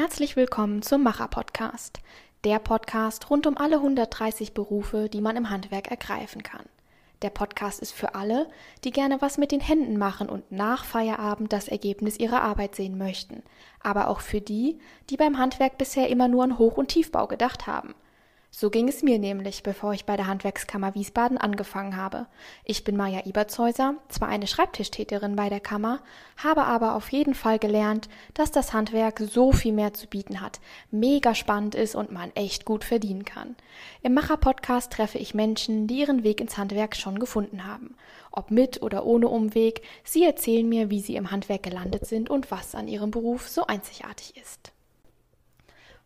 Herzlich willkommen zum Macher-Podcast, der Podcast rund um alle 130 Berufe, die man im Handwerk ergreifen kann. Der Podcast ist für alle, die gerne was mit den Händen machen und nach Feierabend das Ergebnis ihrer Arbeit sehen möchten, aber auch für die, die beim Handwerk bisher immer nur an Hoch- und Tiefbau gedacht haben – so ging es mir nämlich, bevor ich bei der Handwerkskammer Wiesbaden angefangen habe. Ich bin Maja Ebertshäuser, zwar eine Schreibtischtäterin bei der Kammer, habe aber auf jeden Fall gelernt, dass das Handwerk so viel mehr zu bieten hat, mega spannend ist und man echt gut verdienen kann. Im Macher-Podcast treffe ich Menschen, die ihren Weg ins Handwerk schon gefunden haben. Ob mit oder ohne Umweg, sie erzählen mir, wie sie im Handwerk gelandet sind und was an ihrem Beruf so einzigartig ist.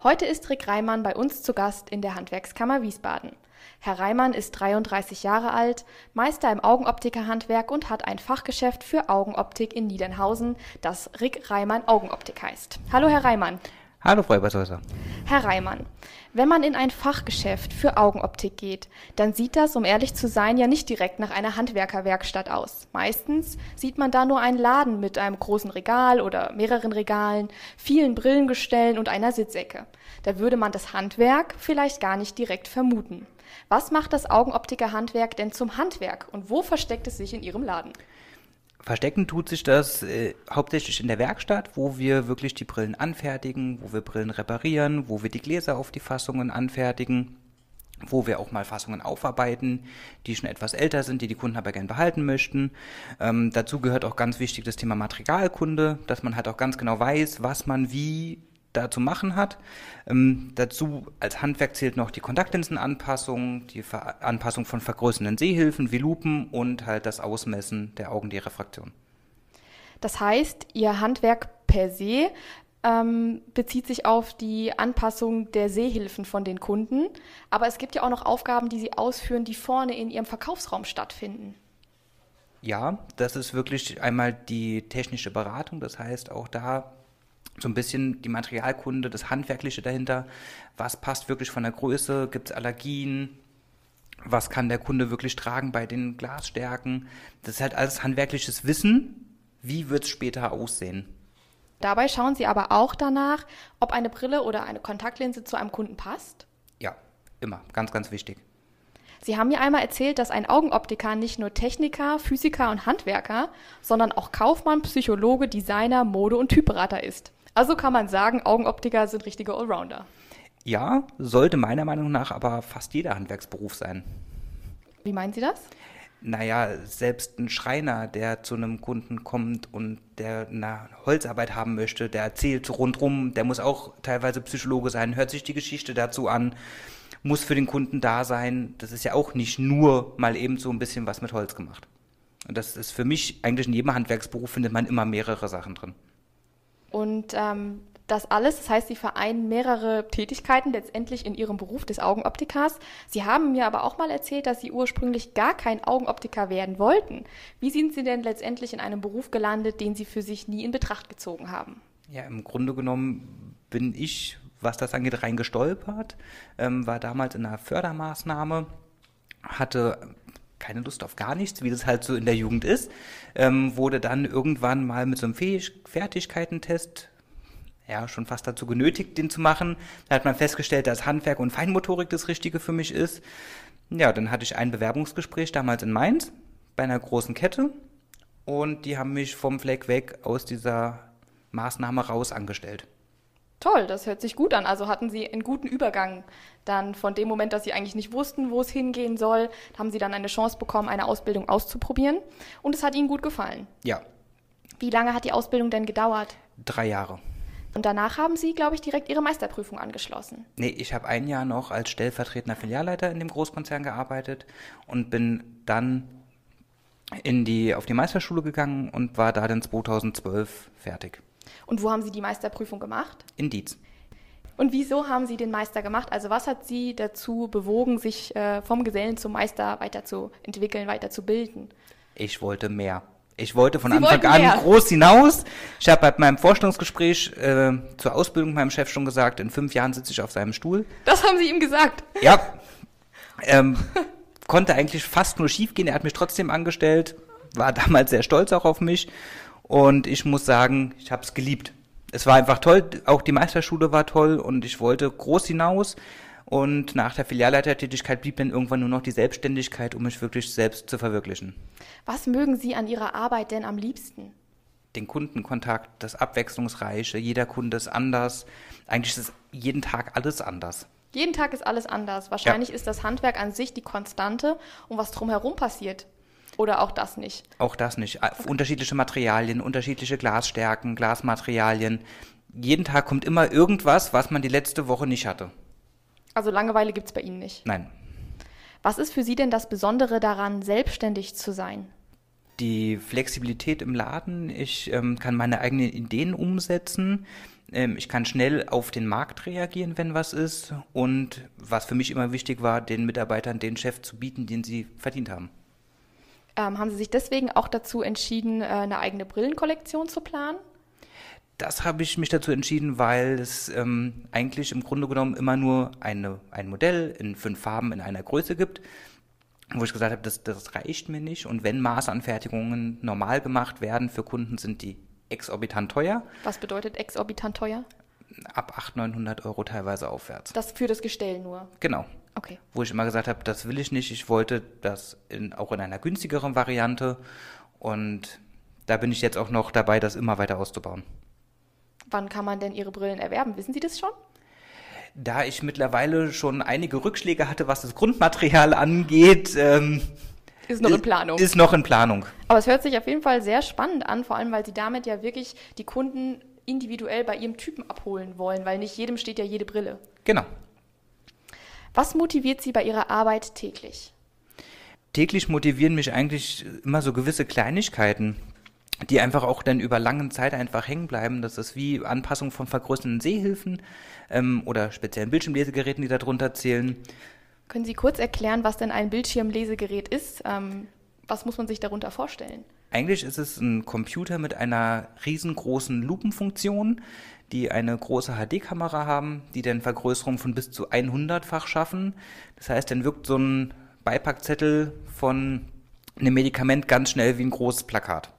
Heute ist Rick Reimann bei uns zu Gast in der Handwerkskammer Wiesbaden. Herr Reimann ist 33 Jahre alt, Meister im Augenoptikerhandwerk und hat ein Fachgeschäft für Augenoptik in Niedernhausen, das Rick Reimann Augenoptik heißt. Hallo, Herr Reimann. Hallo, Frau Ebershäuser. Herr Reimann, wenn man in ein Fachgeschäft für Augenoptik geht, dann sieht das, um ehrlich zu sein, ja nicht direkt nach einer Handwerkerwerkstatt aus. Meistens sieht man da nur einen Laden mit einem großen Regal oder mehreren Regalen, vielen Brillengestellen und einer Sitzecke. Da würde man das Handwerk vielleicht gar nicht direkt vermuten. Was macht das Augenoptikerhandwerk denn zum Handwerk und wo versteckt es sich in Ihrem Laden? Verstecken tut sich das äh, hauptsächlich in der Werkstatt, wo wir wirklich die Brillen anfertigen, wo wir Brillen reparieren, wo wir die Gläser auf die Fassungen anfertigen, wo wir auch mal Fassungen aufarbeiten, die schon etwas älter sind, die die Kunden aber gern behalten möchten. Ähm, dazu gehört auch ganz wichtig das Thema Materialkunde, dass man halt auch ganz genau weiß, was man wie da zu machen hat. Ähm, dazu als Handwerk zählt noch die Kontaktlinsenanpassung, die Ver Anpassung von vergrößernden Sehhilfen wie Lupen und halt das Ausmessen der Augendirefraktion. Das heißt, Ihr Handwerk per se ähm, bezieht sich auf die Anpassung der Sehhilfen von den Kunden, aber es gibt ja auch noch Aufgaben, die Sie ausführen, die vorne in Ihrem Verkaufsraum stattfinden. Ja, das ist wirklich einmal die technische Beratung, das heißt auch da so ein bisschen die Materialkunde, das Handwerkliche dahinter. Was passt wirklich von der Größe? Gibt es Allergien? Was kann der Kunde wirklich tragen bei den Glasstärken? Das ist halt alles handwerkliches Wissen. Wie wird es später aussehen? Dabei schauen Sie aber auch danach, ob eine Brille oder eine Kontaktlinse zu einem Kunden passt? Ja, immer. Ganz, ganz wichtig. Sie haben mir einmal erzählt, dass ein Augenoptiker nicht nur Techniker, Physiker und Handwerker, sondern auch Kaufmann, Psychologe, Designer, Mode und Typberater ist. Also kann man sagen, Augenoptiker sind richtige Allrounder. Ja, sollte meiner Meinung nach aber fast jeder Handwerksberuf sein. Wie meinen Sie das? Naja, selbst ein Schreiner, der zu einem Kunden kommt und der eine Holzarbeit haben möchte, der erzählt rundrum, der muss auch teilweise Psychologe sein, hört sich die Geschichte dazu an, muss für den Kunden da sein. Das ist ja auch nicht nur mal eben so ein bisschen was mit Holz gemacht. Und das ist für mich eigentlich in jedem Handwerksberuf findet man immer mehrere Sachen drin. Und ähm, das alles, das heißt, Sie vereinen mehrere Tätigkeiten letztendlich in Ihrem Beruf des Augenoptikers. Sie haben mir aber auch mal erzählt, dass Sie ursprünglich gar kein Augenoptiker werden wollten. Wie sind Sie denn letztendlich in einem Beruf gelandet, den Sie für sich nie in Betracht gezogen haben? Ja, im Grunde genommen bin ich, was das angeht, reingestolpert, ähm, war damals in einer Fördermaßnahme, hatte keine Lust auf gar nichts, wie das halt so in der Jugend ist, ähm, wurde dann irgendwann mal mit so einem Fähig Fertigkeitentest ja, schon fast dazu genötigt, den zu machen. Da hat man festgestellt, dass Handwerk und Feinmotorik das Richtige für mich ist. Ja, dann hatte ich ein Bewerbungsgespräch damals in Mainz bei einer großen Kette und die haben mich vom Fleck weg aus dieser Maßnahme raus angestellt. Toll, das hört sich gut an. Also hatten Sie einen guten Übergang dann von dem Moment, dass Sie eigentlich nicht wussten, wo es hingehen soll, haben Sie dann eine Chance bekommen, eine Ausbildung auszuprobieren und es hat Ihnen gut gefallen. Ja. Wie lange hat die Ausbildung denn gedauert? Drei Jahre. Und danach haben Sie, glaube ich, direkt Ihre Meisterprüfung angeschlossen. Nee, ich habe ein Jahr noch als stellvertretender Filialleiter in dem Großkonzern gearbeitet und bin dann in die, auf die Meisterschule gegangen und war da dann 2012 fertig. Und wo haben Sie die Meisterprüfung gemacht? In Dietz. Und wieso haben Sie den Meister gemacht? Also was hat Sie dazu bewogen, sich äh, vom Gesellen zum Meister weiterzuentwickeln, weiterzubilden? Ich wollte mehr. Ich wollte von Sie Anfang an mehr. groß hinaus. Ich habe bei meinem Vorstellungsgespräch äh, zur Ausbildung meinem Chef schon gesagt, in fünf Jahren sitze ich auf seinem Stuhl. Das haben Sie ihm gesagt? Ja. Ähm, konnte eigentlich fast nur schief gehen. Er hat mich trotzdem angestellt, war damals sehr stolz auch auf mich und ich muss sagen, ich habe es geliebt. Es war einfach toll, auch die Meisterschule war toll und ich wollte groß hinaus. Und nach der Filialleitertätigkeit blieb dann irgendwann nur noch die Selbstständigkeit, um mich wirklich selbst zu verwirklichen. Was mögen Sie an Ihrer Arbeit denn am liebsten? Den Kundenkontakt, das Abwechslungsreiche, jeder Kunde ist anders. Eigentlich ist jeden Tag alles anders. Jeden Tag ist alles anders. Wahrscheinlich ja. ist das Handwerk an sich die Konstante und was drumherum passiert. Oder auch das nicht? Auch das nicht. Okay. Unterschiedliche Materialien, unterschiedliche Glasstärken, Glasmaterialien. Jeden Tag kommt immer irgendwas, was man die letzte Woche nicht hatte. Also Langeweile gibt es bei Ihnen nicht? Nein. Was ist für Sie denn das Besondere daran, selbstständig zu sein? Die Flexibilität im Laden. Ich ähm, kann meine eigenen Ideen umsetzen. Ähm, ich kann schnell auf den Markt reagieren, wenn was ist. Und was für mich immer wichtig war, den Mitarbeitern den Chef zu bieten, den sie verdient haben. Ähm, haben Sie sich deswegen auch dazu entschieden, äh, eine eigene Brillenkollektion zu planen? Das habe ich mich dazu entschieden, weil es ähm, eigentlich im Grunde genommen immer nur eine, ein Modell in fünf Farben in einer Größe gibt, wo ich gesagt habe, das, das reicht mir nicht. Und wenn Maßanfertigungen normal gemacht werden für Kunden, sind die exorbitant teuer. Was bedeutet exorbitant teuer? Ab 800, 900 Euro teilweise aufwärts. Das für das Gestell nur? Genau. Okay. Wo ich immer gesagt habe, das will ich nicht. Ich wollte das in, auch in einer günstigeren Variante. Und da bin ich jetzt auch noch dabei, das immer weiter auszubauen. Wann kann man denn Ihre Brillen erwerben? Wissen Sie das schon? Da ich mittlerweile schon einige Rückschläge hatte, was das Grundmaterial angeht, ähm, ist noch in Planung. Ist noch in Planung. Aber es hört sich auf jeden Fall sehr spannend an, vor allem weil Sie damit ja wirklich die Kunden individuell bei ihrem Typen abholen wollen, weil nicht jedem steht ja jede Brille. Genau. Was motiviert Sie bei Ihrer Arbeit täglich? Täglich motivieren mich eigentlich immer so gewisse Kleinigkeiten die einfach auch dann über lange Zeit einfach hängen bleiben. Das ist wie Anpassung von vergrößernden Sehhilfen ähm, oder speziellen Bildschirmlesegeräten, die darunter zählen. Können Sie kurz erklären, was denn ein Bildschirmlesegerät ist? Ähm, was muss man sich darunter vorstellen? Eigentlich ist es ein Computer mit einer riesengroßen Lupenfunktion, die eine große HD-Kamera haben, die dann Vergrößerung von bis zu 100-fach schaffen. Das heißt, dann wirkt so ein Beipackzettel von einem Medikament ganz schnell wie ein großes Plakat.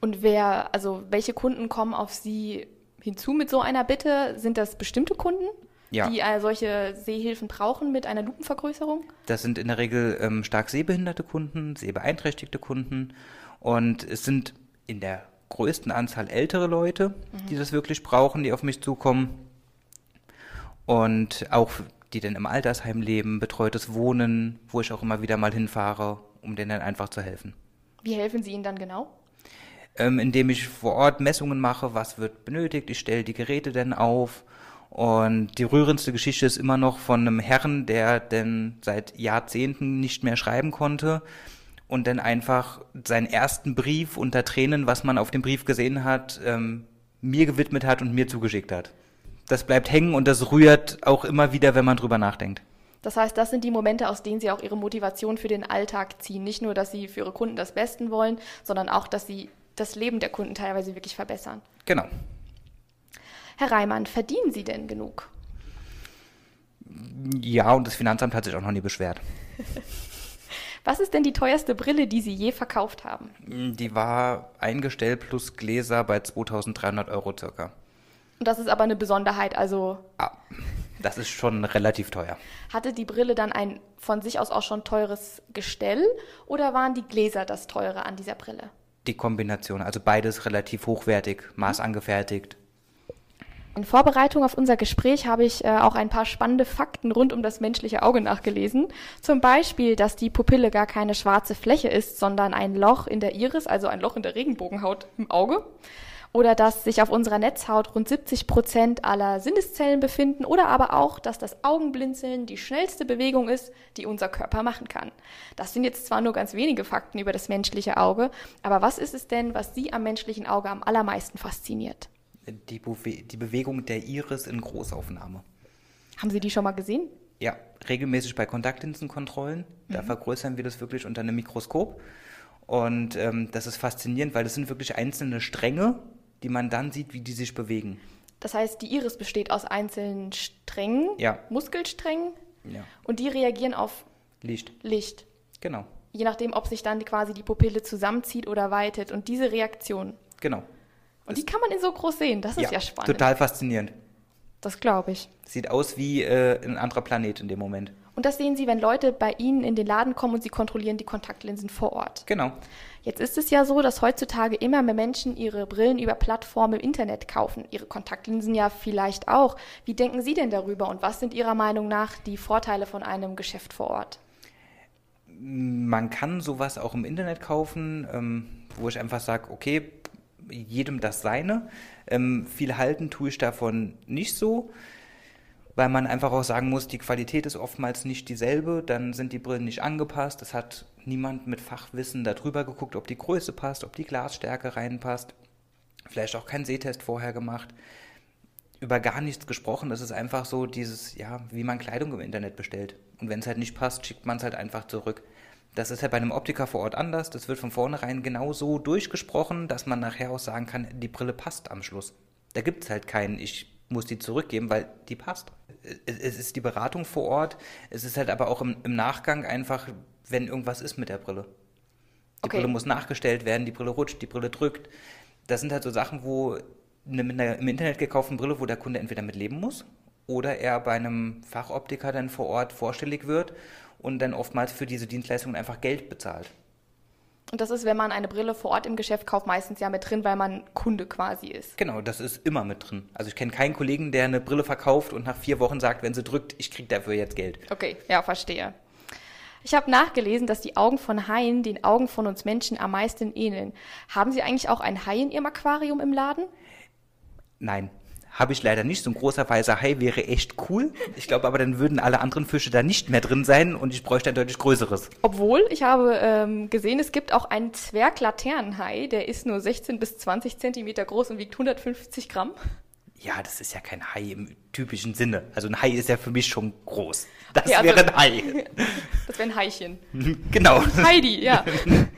Und wer, also welche Kunden kommen auf Sie hinzu mit so einer Bitte? Sind das bestimmte Kunden? Ja. die äh, solche Sehhilfen brauchen mit einer Lupenvergrößerung? Das sind in der Regel ähm, stark sehbehinderte Kunden, sehbeeinträchtigte Kunden und es sind in der größten Anzahl ältere Leute, mhm. die das wirklich brauchen, die auf mich zukommen und auch die dann im Altersheim leben, betreutes Wohnen, wo ich auch immer wieder mal hinfahre, um denen dann einfach zu helfen. Wie helfen Sie ihnen dann genau? ähm, indem ich vor Ort Messungen mache, was wird benötigt, ich stelle die Geräte dann auf. Und die rührendste Geschichte ist immer noch von einem Herrn, der denn seit Jahrzehnten nicht mehr schreiben konnte und dann einfach seinen ersten Brief unter Tränen, was man auf dem Brief gesehen hat, ähm, mir gewidmet hat und mir zugeschickt hat. Das bleibt hängen und das rührt auch immer wieder, wenn man drüber nachdenkt. Das heißt, das sind die Momente, aus denen Sie auch Ihre Motivation für den Alltag ziehen. Nicht nur, dass Sie für Ihre Kunden das Besten wollen, sondern auch, dass Sie das Leben der Kunden teilweise wirklich verbessern. Genau. Herr Reimann, verdienen Sie denn genug? Ja, und das Finanzamt hat sich auch noch nie beschwert. Was ist denn die teuerste Brille, die Sie je verkauft haben? Die war eingestellt plus Gläser bei 2300 Euro circa. Und das ist aber eine Besonderheit, also. Ah, das ist schon relativ teuer. Hatte die Brille dann ein von sich aus auch schon teures Gestell oder waren die Gläser das teure an dieser Brille? die Kombination. Also beides relativ hochwertig, maßangefertigt. In Vorbereitung auf unser Gespräch habe ich äh, auch ein paar spannende Fakten rund um das menschliche Auge nachgelesen. Zum Beispiel, dass die Pupille gar keine schwarze Fläche ist, sondern ein Loch in der Iris, also ein Loch in der Regenbogenhaut im Auge oder dass sich auf unserer Netzhaut rund 70 Prozent aller Sinneszellen befinden oder aber auch, dass das Augenblinzeln die schnellste Bewegung ist, die unser Körper machen kann. Das sind jetzt zwar nur ganz wenige Fakten über das menschliche Auge, aber was ist es denn, was Sie am menschlichen Auge am allermeisten fasziniert? Die, Bewe die Bewegung der Iris in Großaufnahme. Haben Sie die schon mal gesehen? Ja, regelmäßig bei Kontaktlinsenkontrollen. Da mhm. vergrößern wir das wirklich unter einem Mikroskop. Und ähm, das ist faszinierend, weil das sind wirklich einzelne Stränge, die man dann sieht, wie die sich bewegen. Das heißt, die Iris besteht aus einzelnen Strängen, ja. Muskelsträngen, ja. und die reagieren auf Licht. Licht. Genau. Je nachdem, ob sich dann quasi die Pupille zusammenzieht oder weitet. Und diese Reaktion. Genau. Und die kann man in so groß sehen. Das ist ja, spannend. Total faszinierend. Das glaube ich. Sieht aus wie äh, ein anderer Planet in dem Moment. Und das sehen Sie, wenn Leute bei Ihnen in den Laden kommen und Sie kontrollieren die Kontaktlinsen vor Ort. Genau. Jetzt ist es ja so, dass heutzutage immer mehr Menschen ihre Brillen über Plattformen im Internet kaufen. Ihre Kontaktlinsen ja vielleicht auch. Wie denken Sie denn darüber und was sind Ihrer Meinung nach die Vorteile von einem Geschäft vor Ort? Man kann sowas auch im Internet kaufen, ähm, wo ich einfach sage, okay, jedem das seine. Ähm, viel halten tue ich davon nicht so, weil man einfach auch sagen muss, die Qualität ist oftmals nicht dieselbe, dann sind die Brillen nicht angepasst. Es hat niemand mit Fachwissen darüber geguckt, ob die Größe passt, ob die Glasstärke reinpasst. Vielleicht auch keinen Sehtest vorher gemacht. Über gar nichts gesprochen. Es ist einfach so dieses, ja, wie man Kleidung im Internet bestellt. Und wenn es halt nicht passt, schickt man es halt einfach zurück. Das ist halt bei einem Optiker vor Ort anders. Das wird von vornherein genau so durchgesprochen, dass man nachher auch sagen kann, die Brille passt am Schluss. Da gibt es halt keinen, ich muss die zurückgeben, weil die passt. Es ist die Beratung vor Ort. Es ist halt aber auch im, im Nachgang einfach, wenn irgendwas ist mit der Brille. Die okay. Brille muss nachgestellt werden, die Brille rutscht, die Brille drückt. Das sind halt so Sachen, wo eine, mit einer im Internet gekauften Brille, wo der Kunde entweder mit leben muss oder er bei einem Fachoptiker dann vor Ort vorstellig wird und dann oftmals für diese Dienstleistungen einfach Geld bezahlt. Und das ist, wenn man eine Brille vor Ort im Geschäft kauft, meistens ja mit drin, weil man Kunde quasi ist. Genau, das ist immer mit drin. Also ich kenne keinen Kollegen, der eine Brille verkauft und nach vier Wochen sagt, wenn sie drückt, ich kriege dafür jetzt Geld. Okay, ja, verstehe. Ich habe nachgelesen, dass die Augen von Haien den Augen von uns Menschen am meisten ähneln. Haben Sie eigentlich auch ein Hai in Ihrem Aquarium im Laden? Nein. Habe ich leider nicht. So ein großer weißer Hai wäre echt cool. Ich glaube aber, dann würden alle anderen Fische da nicht mehr drin sein und ich bräuchte ein deutlich größeres. Obwohl, ich habe ähm, gesehen, es gibt auch einen Zwerglaternenhai, der ist nur 16 bis 20 Zentimeter groß und wiegt 150 Gramm. Ja, das ist ja kein Hai im typischen Sinne. Also ein Hai ist ja für mich schon groß. Das okay, also, wäre ein Hai. Das wäre ein Haischen. Genau. Heidi, ja.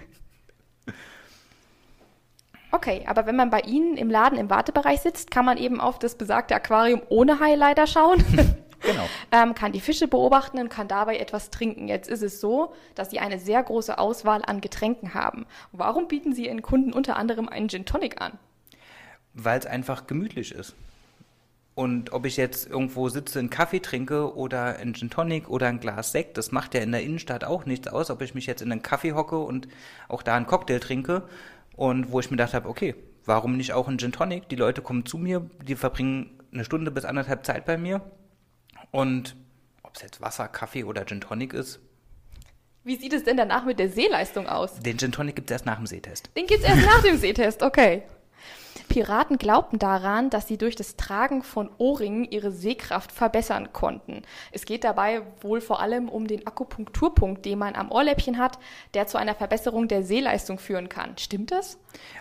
Okay, aber wenn man bei Ihnen im Laden im Wartebereich sitzt, kann man eben auf das besagte Aquarium ohne Highlighter schauen. Genau. ähm, kann die Fische beobachten und kann dabei etwas trinken. Jetzt ist es so, dass Sie eine sehr große Auswahl an Getränken haben. Warum bieten Sie Ihren Kunden unter anderem einen Gin Tonic an? Weil es einfach gemütlich ist. Und ob ich jetzt irgendwo sitze, einen Kaffee trinke oder einen Gin Tonic oder ein Glas Sekt, das macht ja in der Innenstadt auch nichts aus, ob ich mich jetzt in einen Kaffee hocke und auch da einen Cocktail trinke und wo ich mir gedacht habe, okay, warum nicht auch ein Gin Tonic? Die Leute kommen zu mir, die verbringen eine Stunde bis anderthalb Zeit bei mir. Und ob es jetzt Wasser, Kaffee oder Gin Tonic ist. Wie sieht es denn danach mit der Sehleistung aus? Den Gin Tonic gibt es erst nach dem Sehtest. Den gibt es erst nach dem Sehtest, okay. Piraten glaubten daran, dass sie durch das Tragen von Ohrringen ihre Sehkraft verbessern konnten. Es geht dabei wohl vor allem um den Akupunkturpunkt, den man am Ohrläppchen hat, der zu einer Verbesserung der Sehleistung führen kann. Stimmt das?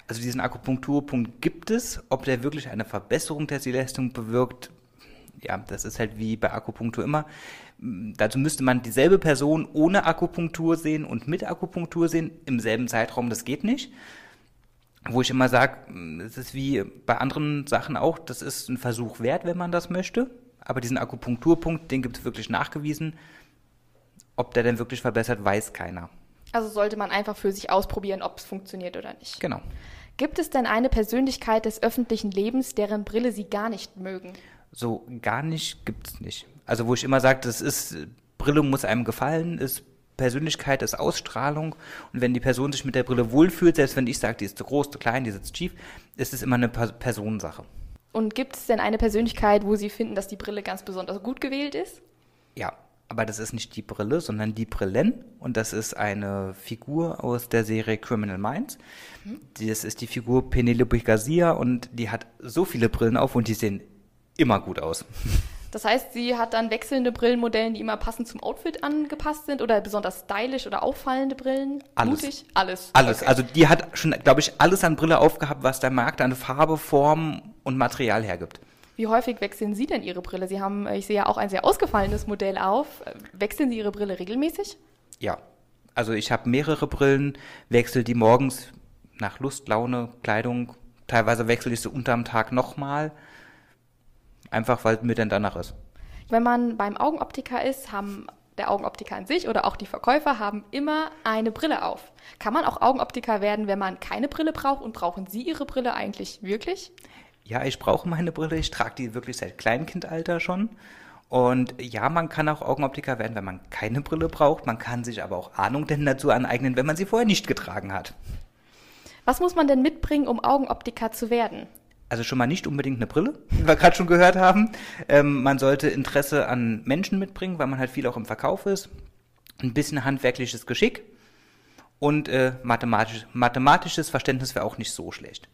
Also diesen Akupunkturpunkt gibt es. Ob der wirklich eine Verbesserung der Sehleistung bewirkt, ja, das ist halt wie bei Akupunktur immer. Dazu müsste man dieselbe Person ohne Akupunktur sehen und mit Akupunktur sehen im selben Zeitraum. Das geht nicht wo ich immer sage, es ist wie bei anderen Sachen auch, das ist ein Versuch wert, wenn man das möchte. Aber diesen Akupunkturpunkt, den gibt es wirklich nachgewiesen. Ob der denn wirklich verbessert, weiß keiner. Also sollte man einfach für sich ausprobieren, ob es funktioniert oder nicht. Genau. Gibt es denn eine Persönlichkeit des öffentlichen Lebens, deren Brille Sie gar nicht mögen? So gar nicht gibt es nicht. Also wo ich immer sage, das ist, Brille muss einem gefallen, ist Persönlichkeit ist Ausstrahlung und wenn die Person sich mit der Brille wohlfühlt, selbst wenn ich sage, die ist zu groß, zu klein, die sitzt schief, ist es immer eine Personensache. Und gibt es denn eine Persönlichkeit, wo Sie finden, dass die Brille ganz besonders gut gewählt ist? Ja, aber das ist nicht die Brille, sondern die Brillen und das ist eine Figur aus der Serie Criminal Minds. Mhm. Das ist die Figur Penelope Garcia und die hat so viele Brillen auf und die sehen immer gut aus. Das heißt, sie hat dann wechselnde Brillenmodellen, die immer passend zum Outfit angepasst sind oder besonders stylisch oder auffallende Brillen? Alles. Mutig? Alles. Alles. Okay. Also die hat schon, glaube ich, alles an Brille aufgehabt, was der Markt an Farbe, Form und Material hergibt. Wie häufig wechseln Sie denn Ihre Brille? Sie haben, ich sehe ja auch ein sehr ausgefallenes Modell auf. Wechseln Sie Ihre Brille regelmäßig? Ja. Also ich habe mehrere Brillen, wechsle die morgens nach Lust, Laune, Kleidung. Teilweise wechsle ich sie unterm Tag nochmal. Einfach weil mir denn danach ist. Wenn man beim Augenoptiker ist, haben der Augenoptiker an sich oder auch die Verkäufer haben immer eine Brille auf. Kann man auch Augenoptiker werden, wenn man keine Brille braucht? Und brauchen Sie Ihre Brille eigentlich wirklich? Ja, ich brauche meine Brille. Ich trage die wirklich seit Kleinkindalter schon. Und ja, man kann auch Augenoptiker werden, wenn man keine Brille braucht. Man kann sich aber auch Ahnung denn dazu aneignen, wenn man sie vorher nicht getragen hat. Was muss man denn mitbringen, um Augenoptiker zu werden? Also schon mal nicht unbedingt eine Brille, wie wir gerade schon gehört haben. Ähm, man sollte Interesse an Menschen mitbringen, weil man halt viel auch im Verkauf ist. Ein bisschen handwerkliches Geschick und äh, mathematisch, mathematisches Verständnis wäre auch nicht so schlecht.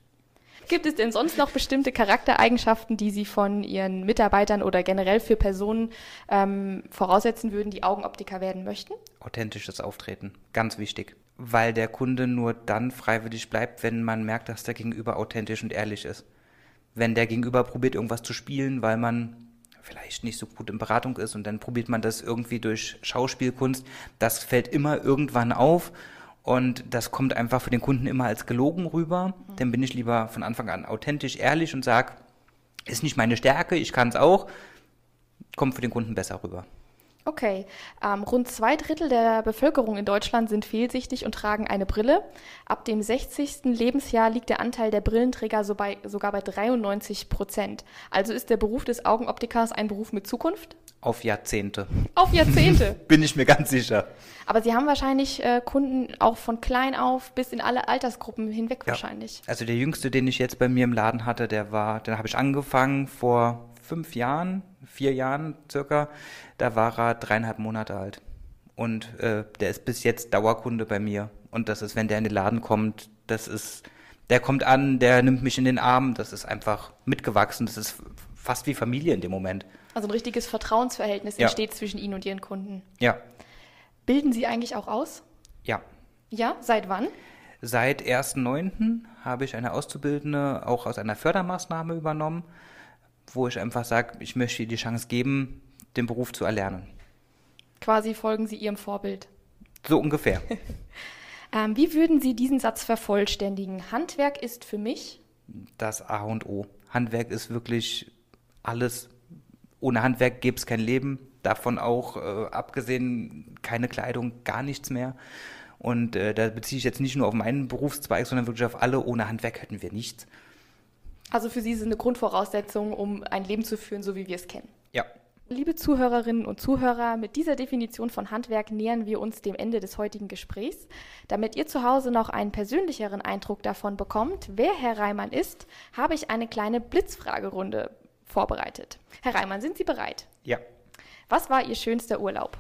Gibt es denn sonst noch bestimmte Charaktereigenschaften, die Sie von Ihren Mitarbeitern oder generell für Personen ähm, voraussetzen würden, die Augenoptiker werden möchten? Authentisches Auftreten, ganz wichtig. Weil der Kunde nur dann freiwillig bleibt, wenn man merkt, dass der Gegenüber authentisch und ehrlich ist. Wenn der Gegenüber probiert, irgendwas zu spielen, weil man vielleicht nicht so gut in Beratung ist und dann probiert man das irgendwie durch Schauspielkunst, das fällt immer irgendwann auf und das kommt einfach für den Kunden immer als gelogen rüber. Mhm. Dann bin ich lieber von Anfang an authentisch, ehrlich und sage, ist nicht meine Stärke, ich kann es auch, kommt für den Kunden besser rüber. Okay, ähm, rund zwei Drittel der Bevölkerung in Deutschland sind fehlsichtig und tragen eine Brille. Ab dem 60. Lebensjahr liegt der Anteil der Brillenträger so bei, sogar bei 93 Prozent. Also ist der Beruf des Augenoptikers ein Beruf mit Zukunft? Auf Jahrzehnte. Auf Jahrzehnte? Bin ich mir ganz sicher. Aber Sie haben wahrscheinlich äh, Kunden auch von klein auf bis in alle Altersgruppen hinweg ja. wahrscheinlich. Also der jüngste, den ich jetzt bei mir im Laden hatte, der war, den habe ich angefangen vor fünf Jahren, vier Jahren circa. Da war er dreieinhalb Monate alt. Und äh, der ist bis jetzt Dauerkunde bei mir. Und das ist, wenn der in den Laden kommt, das ist, der kommt an, der nimmt mich in den Arm, das ist einfach mitgewachsen, das ist fast wie Familie in dem Moment. Also ein richtiges Vertrauensverhältnis ja. entsteht zwischen Ihnen und Ihren Kunden. Ja. Bilden Sie eigentlich auch aus? Ja. Ja, seit wann? Seit 1.9. habe ich eine Auszubildende auch aus einer Fördermaßnahme übernommen, wo ich einfach sage, ich möchte ihr die Chance geben, den Beruf zu erlernen. Quasi folgen Sie Ihrem Vorbild. So ungefähr. ähm, wie würden Sie diesen Satz vervollständigen? Handwerk ist für mich? Das A und O. Handwerk ist wirklich alles. Ohne Handwerk gäbe es kein Leben. Davon auch äh, abgesehen keine Kleidung, gar nichts mehr. Und äh, da beziehe ich jetzt nicht nur auf meinen Berufszweig, sondern wirklich auf alle. Ohne Handwerk hätten wir nichts. Also für Sie ist es eine Grundvoraussetzung, um ein Leben zu führen, so wie wir es kennen. Ja. Liebe Zuhörerinnen und Zuhörer, mit dieser Definition von Handwerk nähern wir uns dem Ende des heutigen Gesprächs. Damit ihr zu Hause noch einen persönlicheren Eindruck davon bekommt, wer Herr Reimann ist, habe ich eine kleine Blitzfragerunde vorbereitet. Herr Reimann, sind Sie bereit? Ja. Was war Ihr schönster Urlaub?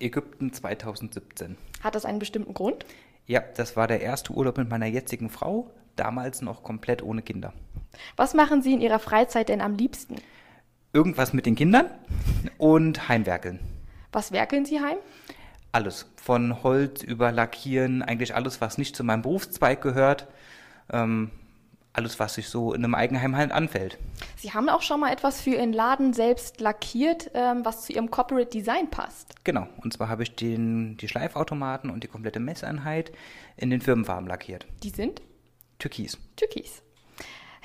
Ägypten 2017. Hat das einen bestimmten Grund? Ja, das war der erste Urlaub mit meiner jetzigen Frau, damals noch komplett ohne Kinder. Was machen Sie in Ihrer Freizeit denn am liebsten? Irgendwas mit den Kindern und Heimwerkeln. Was werkeln Sie heim? Alles. Von Holz über Lackieren, eigentlich alles, was nicht zu meinem Berufszweig gehört. Ähm, alles, was sich so in einem Eigenheim halt anfällt. Sie haben auch schon mal etwas für Ihren Laden selbst lackiert, ähm, was zu Ihrem Corporate Design passt. Genau. Und zwar habe ich den, die Schleifautomaten und die komplette Messeinheit in den Firmenfarben lackiert. Die sind? Türkis. Türkis.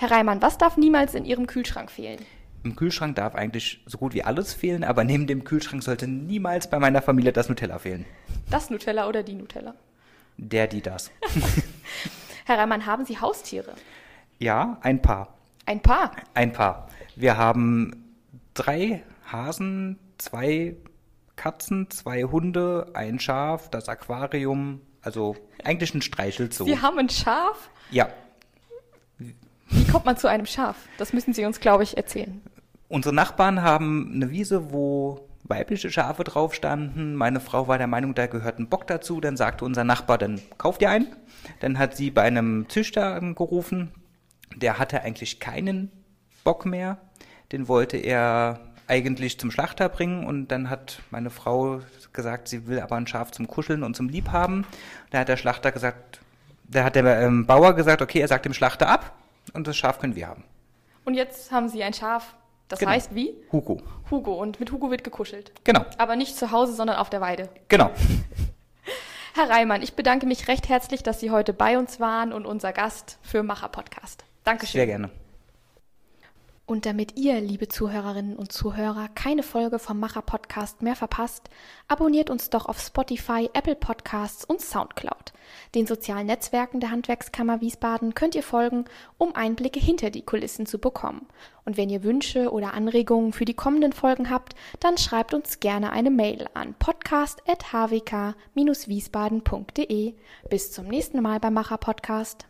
Herr Reimann, was darf niemals in Ihrem Kühlschrank fehlen? Im Kühlschrank darf eigentlich so gut wie alles fehlen, aber neben dem Kühlschrank sollte niemals bei meiner Familie das Nutella fehlen. Das Nutella oder die Nutella? Der, die, das. Herr Reimann, haben Sie Haustiere? Ja, ein Paar. Ein Paar? Ein Paar. Wir haben drei Hasen, zwei Katzen, zwei Hunde, ein Schaf, das Aquarium, also eigentlich ein Streichelzoo. Sie haben ein Schaf? Ja. Kommt man zu einem Schaf? Das müssen Sie uns, glaube ich, erzählen. Unsere Nachbarn haben eine Wiese, wo weibliche Schafe drauf standen. Meine Frau war der Meinung, da gehört ein Bock dazu. Dann sagte unser Nachbar, dann kauft ihr einen. Dann hat sie bei einem Züchter gerufen. Der hatte eigentlich keinen Bock mehr. Den wollte er eigentlich zum Schlachter bringen und dann hat meine Frau gesagt, sie will aber ein Schaf zum Kuscheln und zum Liebhaben. Da hat der Schlachter gesagt, da hat der ähm, Bauer gesagt, okay, er sagt dem Schlachter ab und das Schaf können wir haben. Und jetzt haben Sie ein Schaf, das Genau. heißt wie? Hugo. Hugo. Und mit Hugo wird gekuschelt. Genau, Aber nicht zu Hause, sondern auf der Weide. genau. Herr Reimann, ich bedanke mich recht herzlich, dass Sie heute bei uns waren und unser Gast für Macher Podcast. Dankeschön. Sehr gerne. Und damit ihr, liebe Zuhörerinnen und Zuhörer, keine Folge vom Macher Podcast mehr verpasst, abonniert uns doch auf Spotify, Apple Podcasts und Soundcloud. Den sozialen Netzwerken der Handwerkskammer Wiesbaden könnt ihr folgen, um Einblicke hinter die Kulissen zu bekommen. Und wenn ihr Wünsche oder Anregungen für die kommenden Folgen habt, dann schreibt uns gerne eine Mail an podcast.hwk-wiesbaden.de. Bis zum nächsten Mal beim Macher Podcast.